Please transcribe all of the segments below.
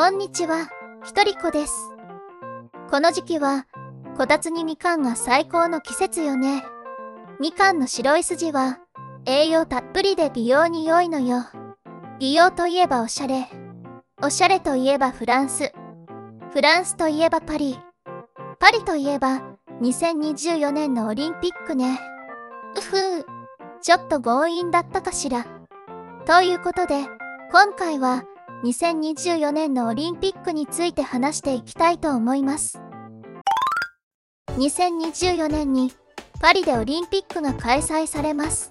こんにちは、ひとりこです。この時期は、こたつにみかんが最高の季節よね。みかんの白い筋は、栄養たっぷりで美容に良いのよ。美容といえばおしゃれ。おしゃれといえばフランス。フランスといえばパリ。パリといえば、2024年のオリンピックね。うふう、ちょっと強引だったかしら。ということで、今回は、2024年のオリンピックについて話していきたいと思います。2024年にパリでオリンピックが開催されます。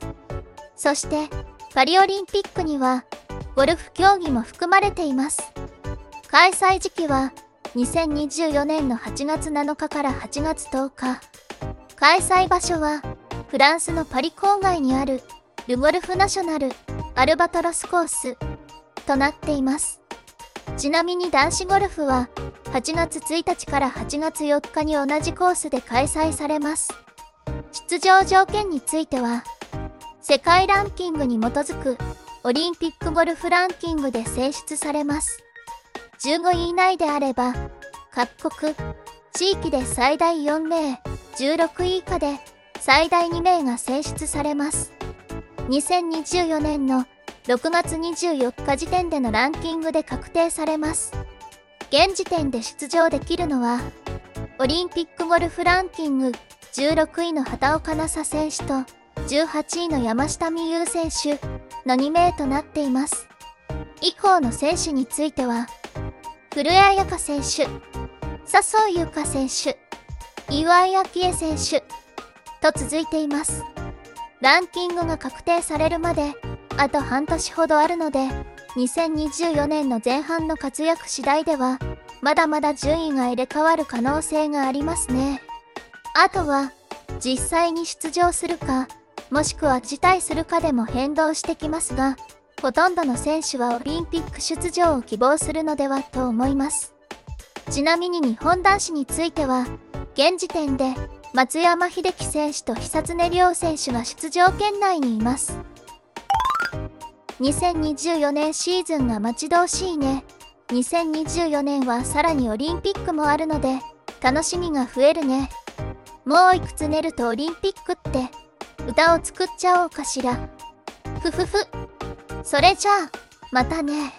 そしてパリオリンピックにはゴルフ競技も含まれています。開催時期は2024年の8月7日から8月10日。開催場所はフランスのパリ郊外にあるルゴルフナショナルアルバトロスコースとなっています。ちなみに男子ゴルフは8月1日から8月4日に同じコースで開催されます。出場条件については、世界ランキングに基づくオリンピックゴルフランキングで選出されます。15位以内であれば、各国、地域で最大4名、16位以下で最大2名が選出されます。2024年の6月24日時点でのランキングで確定されます。現時点で出場できるのは、オリンピックゴルフランキング16位の畑岡奈紗選手と18位の山下美夢有選手の2名となっています。以降の選手については、古江彩佳選手、笹生優花選手、岩井明恵選手と続いています。ランキングが確定されるまであと半年ほどあるので、2024年の前半の活躍次第では、まだまだ順位が入れ替わる可能性がありますね。あとは、実際に出場するか、もしくは辞退するかでも変動してきますが、ほとんどの選手はオリンピック出場を希望するのではと思います。ちなみに日本男子については、現時点で松山英樹選手と久常涼選手が出場圏内にいます。2024年シーズンが待ち遠しいね。2024年はさらにオリンピックもあるので、楽しみが増えるね。もういくつ寝るとオリンピックって、歌を作っちゃおうかしら。ふふふ。それじゃあ、またね。